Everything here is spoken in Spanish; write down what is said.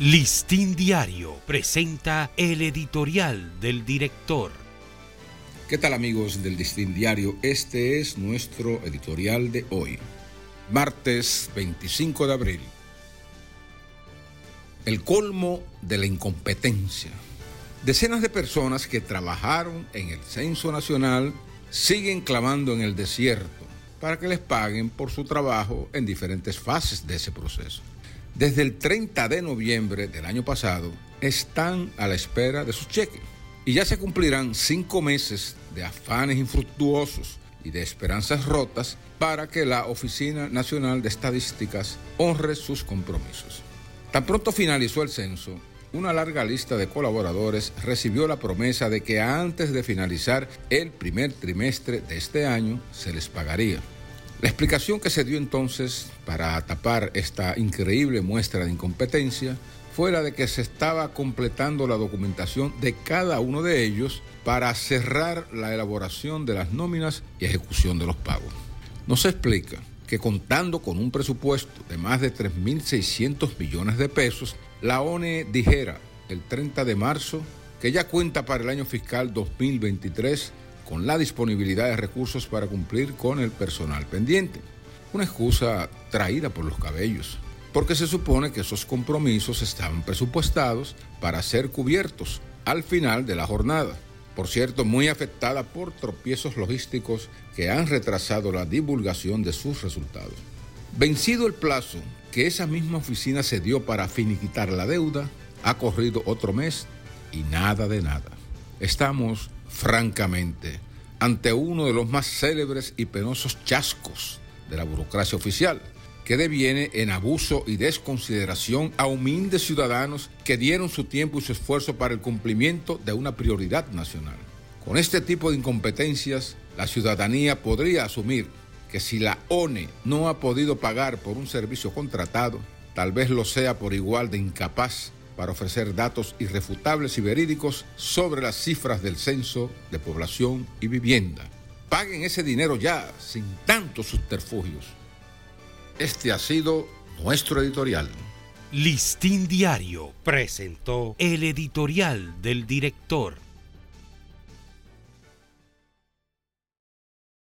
Listín Diario presenta el editorial del director. ¿Qué tal amigos del Listín Diario? Este es nuestro editorial de hoy, martes 25 de abril. El colmo de la incompetencia. Decenas de personas que trabajaron en el Censo Nacional siguen clamando en el desierto para que les paguen por su trabajo en diferentes fases de ese proceso desde el 30 de noviembre del año pasado están a la espera de su cheque. Y ya se cumplirán cinco meses de afanes infructuosos y de esperanzas rotas para que la Oficina Nacional de Estadísticas honre sus compromisos. Tan pronto finalizó el censo, una larga lista de colaboradores recibió la promesa de que antes de finalizar el primer trimestre de este año se les pagaría. La explicación que se dio entonces para tapar esta increíble muestra de incompetencia fue la de que se estaba completando la documentación de cada uno de ellos para cerrar la elaboración de las nóminas y ejecución de los pagos. No se explica que contando con un presupuesto de más de 3.600 millones de pesos, la ONE dijera el 30 de marzo que ya cuenta para el año fiscal 2023 con la disponibilidad de recursos para cumplir con el personal pendiente. Una excusa traída por los cabellos, porque se supone que esos compromisos estaban presupuestados para ser cubiertos al final de la jornada. Por cierto, muy afectada por tropiezos logísticos que han retrasado la divulgación de sus resultados. Vencido el plazo que esa misma oficina se dio para finiquitar la deuda, ha corrido otro mes y nada de nada. Estamos francamente, ante uno de los más célebres y penosos chascos de la burocracia oficial, que deviene en abuso y desconsideración a humildes ciudadanos que dieron su tiempo y su esfuerzo para el cumplimiento de una prioridad nacional. Con este tipo de incompetencias, la ciudadanía podría asumir que si la ONE no ha podido pagar por un servicio contratado, tal vez lo sea por igual de incapaz para ofrecer datos irrefutables y verídicos sobre las cifras del censo de población y vivienda. Paguen ese dinero ya, sin tantos subterfugios. Este ha sido nuestro editorial. Listín Diario presentó el editorial del director.